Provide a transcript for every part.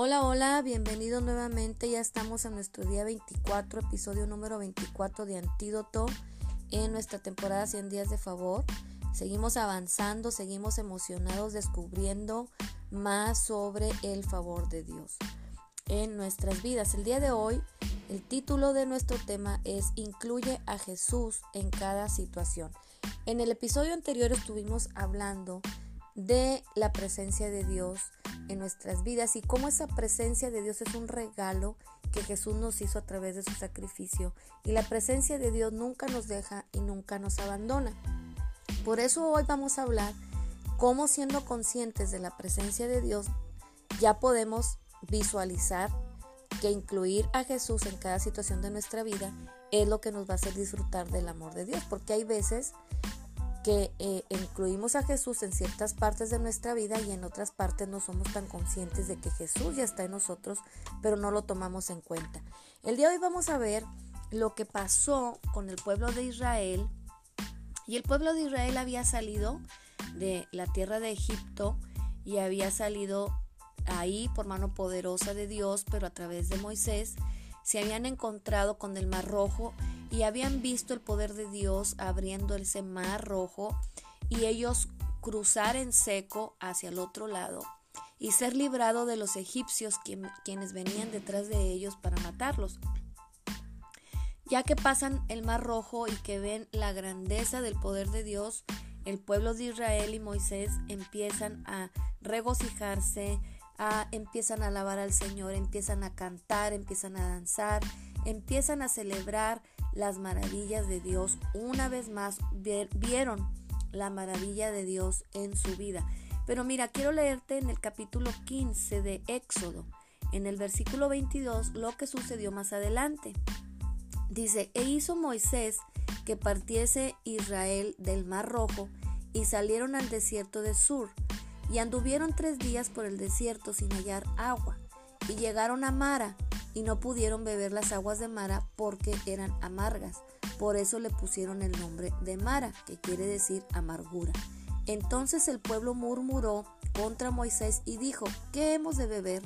Hola, hola, bienvenidos nuevamente. Ya estamos en nuestro día 24, episodio número 24 de Antídoto en nuestra temporada 100 días de favor. Seguimos avanzando, seguimos emocionados descubriendo más sobre el favor de Dios en nuestras vidas. El día de hoy, el título de nuestro tema es Incluye a Jesús en cada situación. En el episodio anterior estuvimos hablando de la presencia de Dios en nuestras vidas y cómo esa presencia de Dios es un regalo que Jesús nos hizo a través de su sacrificio. Y la presencia de Dios nunca nos deja y nunca nos abandona. Por eso hoy vamos a hablar cómo siendo conscientes de la presencia de Dios ya podemos visualizar que incluir a Jesús en cada situación de nuestra vida es lo que nos va a hacer disfrutar del amor de Dios. Porque hay veces que eh, incluimos a Jesús en ciertas partes de nuestra vida y en otras partes no somos tan conscientes de que Jesús ya está en nosotros, pero no lo tomamos en cuenta. El día de hoy vamos a ver lo que pasó con el pueblo de Israel. Y el pueblo de Israel había salido de la tierra de Egipto y había salido ahí por mano poderosa de Dios, pero a través de Moisés, se habían encontrado con el mar rojo y habían visto el poder de Dios abriendo ese mar rojo y ellos cruzar en seco hacia el otro lado y ser librado de los egipcios quienes venían detrás de ellos para matarlos. Ya que pasan el mar rojo y que ven la grandeza del poder de Dios, el pueblo de Israel y Moisés empiezan a regocijarse, a, empiezan a alabar al Señor, empiezan a cantar, empiezan a danzar, empiezan a celebrar las maravillas de Dios. Una vez más vieron la maravilla de Dios en su vida. Pero mira, quiero leerte en el capítulo 15 de Éxodo, en el versículo 22, lo que sucedió más adelante. Dice, e hizo Moisés que partiese Israel del mar rojo y salieron al desierto de Sur y anduvieron tres días por el desierto sin hallar agua y llegaron a Mara y no pudieron beber las aguas de Mara porque eran amargas. Por eso le pusieron el nombre de Mara, que quiere decir amargura. Entonces el pueblo murmuró contra Moisés y dijo, ¿qué hemos de beber?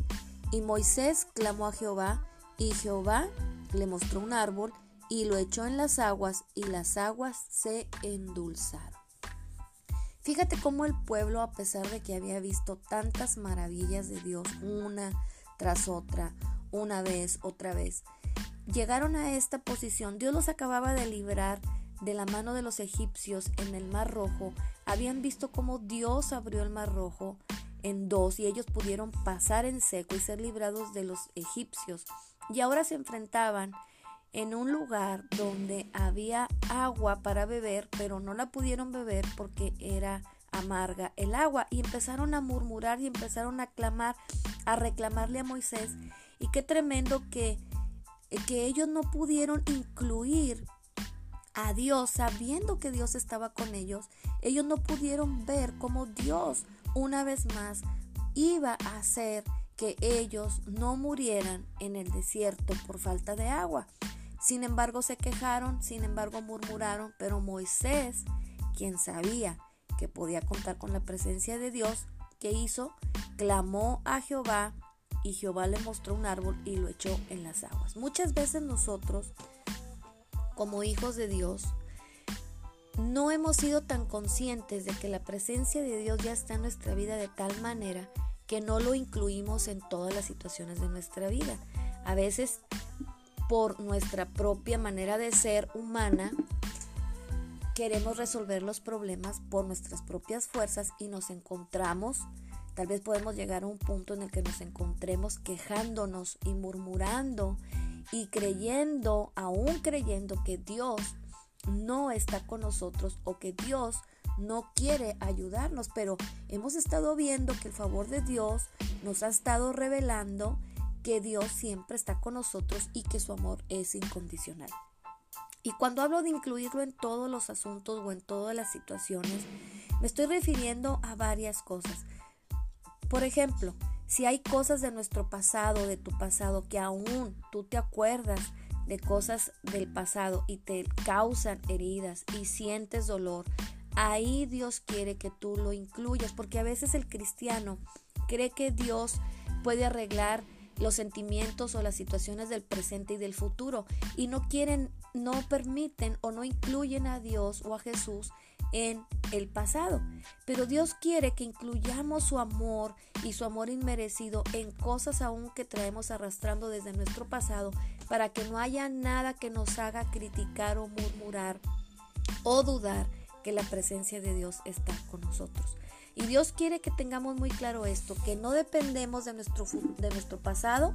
Y Moisés clamó a Jehová, y Jehová le mostró un árbol y lo echó en las aguas, y las aguas se endulzaron. Fíjate cómo el pueblo, a pesar de que había visto tantas maravillas de Dios una tras otra, una vez, otra vez. Llegaron a esta posición. Dios los acababa de librar de la mano de los egipcios en el Mar Rojo. Habían visto cómo Dios abrió el Mar Rojo en dos y ellos pudieron pasar en seco y ser librados de los egipcios. Y ahora se enfrentaban en un lugar donde había agua para beber, pero no la pudieron beber porque era amarga el agua y empezaron a murmurar y empezaron a clamar, a reclamarle a Moisés y qué tremendo que, que ellos no pudieron incluir a Dios sabiendo que Dios estaba con ellos. Ellos no pudieron ver cómo Dios una vez más iba a hacer que ellos no murieran en el desierto por falta de agua. Sin embargo se quejaron, sin embargo murmuraron, pero Moisés, quien sabía que podía contar con la presencia de Dios, ¿qué hizo? Clamó a Jehová y Jehová le mostró un árbol y lo echó en las aguas. Muchas veces nosotros, como hijos de Dios, no hemos sido tan conscientes de que la presencia de Dios ya está en nuestra vida de tal manera que no lo incluimos en todas las situaciones de nuestra vida. A veces, por nuestra propia manera de ser humana, queremos resolver los problemas por nuestras propias fuerzas y nos encontramos Tal vez podemos llegar a un punto en el que nos encontremos quejándonos y murmurando y creyendo, aún creyendo que Dios no está con nosotros o que Dios no quiere ayudarnos, pero hemos estado viendo que el favor de Dios nos ha estado revelando que Dios siempre está con nosotros y que su amor es incondicional. Y cuando hablo de incluirlo en todos los asuntos o en todas las situaciones, me estoy refiriendo a varias cosas. Por ejemplo, si hay cosas de nuestro pasado, de tu pasado, que aún tú te acuerdas de cosas del pasado y te causan heridas y sientes dolor, ahí Dios quiere que tú lo incluyas, porque a veces el cristiano cree que Dios puede arreglar los sentimientos o las situaciones del presente y del futuro y no quieren, no permiten o no incluyen a Dios o a Jesús en el pasado. Pero Dios quiere que incluyamos su amor y su amor inmerecido en cosas aún que traemos arrastrando desde nuestro pasado para que no haya nada que nos haga criticar o murmurar o dudar que la presencia de Dios está con nosotros. Y Dios quiere que tengamos muy claro esto, que no dependemos de nuestro, de nuestro pasado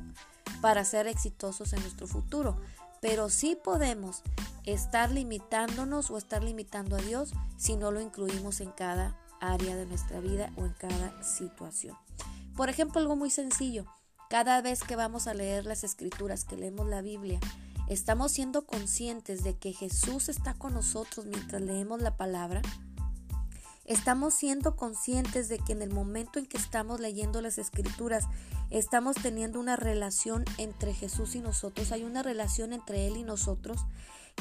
para ser exitosos en nuestro futuro, pero sí podemos estar limitándonos o estar limitando a Dios si no lo incluimos en cada área de nuestra vida o en cada situación. Por ejemplo, algo muy sencillo, cada vez que vamos a leer las escrituras, que leemos la Biblia, estamos siendo conscientes de que Jesús está con nosotros mientras leemos la palabra. Estamos siendo conscientes de que en el momento en que estamos leyendo las escrituras, estamos teniendo una relación entre Jesús y nosotros, hay una relación entre Él y nosotros,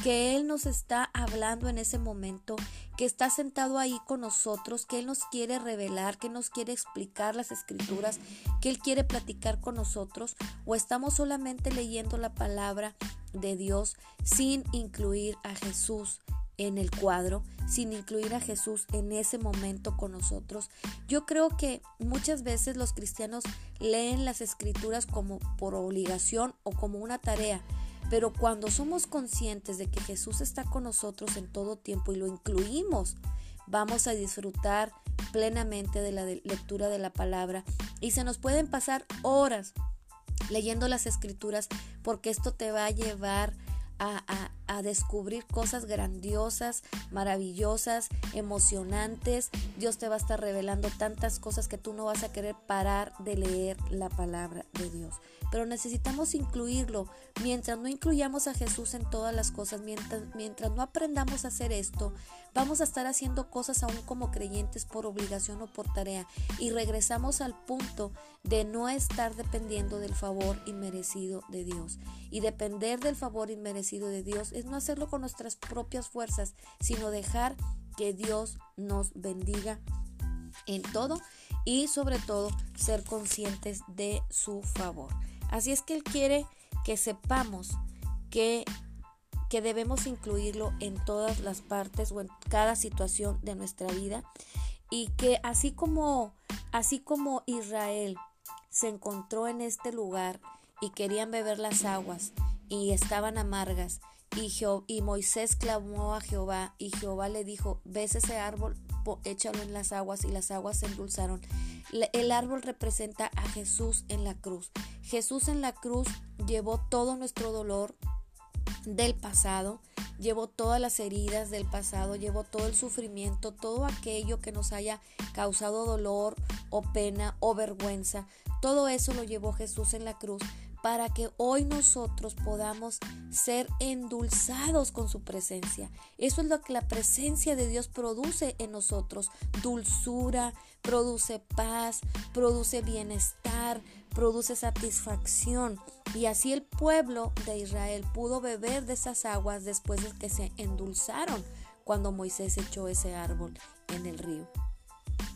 que Él nos está hablando en ese momento, que está sentado ahí con nosotros, que Él nos quiere revelar, que nos quiere explicar las escrituras, que Él quiere platicar con nosotros, o estamos solamente leyendo la palabra de Dios sin incluir a Jesús en el cuadro, sin incluir a Jesús en ese momento con nosotros. Yo creo que muchas veces los cristianos leen las escrituras como por obligación o como una tarea, pero cuando somos conscientes de que Jesús está con nosotros en todo tiempo y lo incluimos, vamos a disfrutar plenamente de la lectura de la palabra y se nos pueden pasar horas leyendo las escrituras porque esto te va a llevar a, descubrir cosas grandiosas, maravillosas, emocionantes. Dios te va a estar revelando tantas cosas que tú no vas a querer parar de leer la palabra de Dios. Pero necesitamos incluirlo. Mientras no incluyamos a Jesús en todas las cosas, mientras, mientras no aprendamos a hacer esto, vamos a estar haciendo cosas aún como creyentes por obligación o por tarea. Y regresamos al punto de no estar dependiendo del favor inmerecido de Dios. Y depender del favor inmerecido de Dios es no hacerlo con nuestras propias fuerzas, sino dejar que Dios nos bendiga en todo y sobre todo ser conscientes de su favor. Así es que Él quiere que sepamos que, que debemos incluirlo en todas las partes o en cada situación de nuestra vida y que así como así como Israel se encontró en este lugar y querían beber las aguas y estaban amargas. Y, Moisés clamó a Jehová y Jehová le dijo, ves ese árbol, échalo en las aguas y las aguas se endulzaron. El árbol representa a Jesús en la cruz. Jesús en la cruz llevó todo nuestro dolor del pasado, llevó todas las heridas del pasado, llevó todo el sufrimiento, todo aquello que nos haya causado dolor o pena o vergüenza. Todo eso lo llevó Jesús en la cruz para que hoy nosotros podamos ser endulzados con su presencia. Eso es lo que la presencia de Dios produce en nosotros. Dulzura, produce paz, produce bienestar, produce satisfacción. Y así el pueblo de Israel pudo beber de esas aguas después de que se endulzaron cuando Moisés echó ese árbol en el río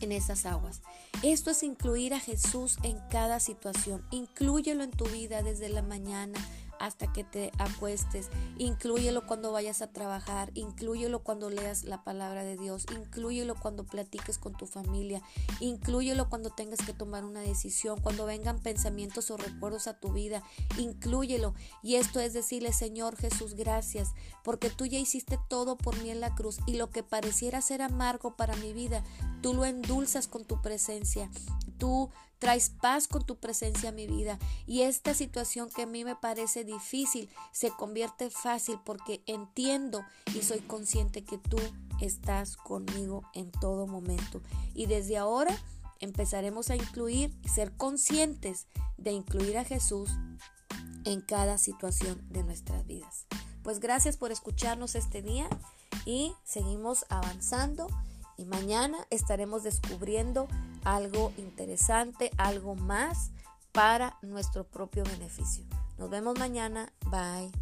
en esas aguas. Esto es incluir a Jesús en cada situación. Inclúyelo en tu vida desde la mañana hasta que te acuestes. Inclúyelo cuando vayas a trabajar, inclúyelo cuando leas la palabra de Dios, inclúyelo cuando platiques con tu familia, inclúyelo cuando tengas que tomar una decisión, cuando vengan pensamientos o recuerdos a tu vida, inclúyelo. Y esto es decirle, Señor Jesús, gracias, porque tú ya hiciste todo por mí en la cruz y lo que pareciera ser amargo para mi vida, tú lo endulzas con tu presencia. Tú traes paz con tu presencia a mi vida y esta situación que a mí me parece difícil se convierte fácil porque entiendo y soy consciente que tú estás conmigo en todo momento. Y desde ahora empezaremos a incluir ser conscientes de incluir a Jesús en cada situación de nuestras vidas. Pues gracias por escucharnos este día y seguimos avanzando y mañana estaremos descubriendo algo interesante, algo más para nuestro propio beneficio. Nos vemos mañana. Bye.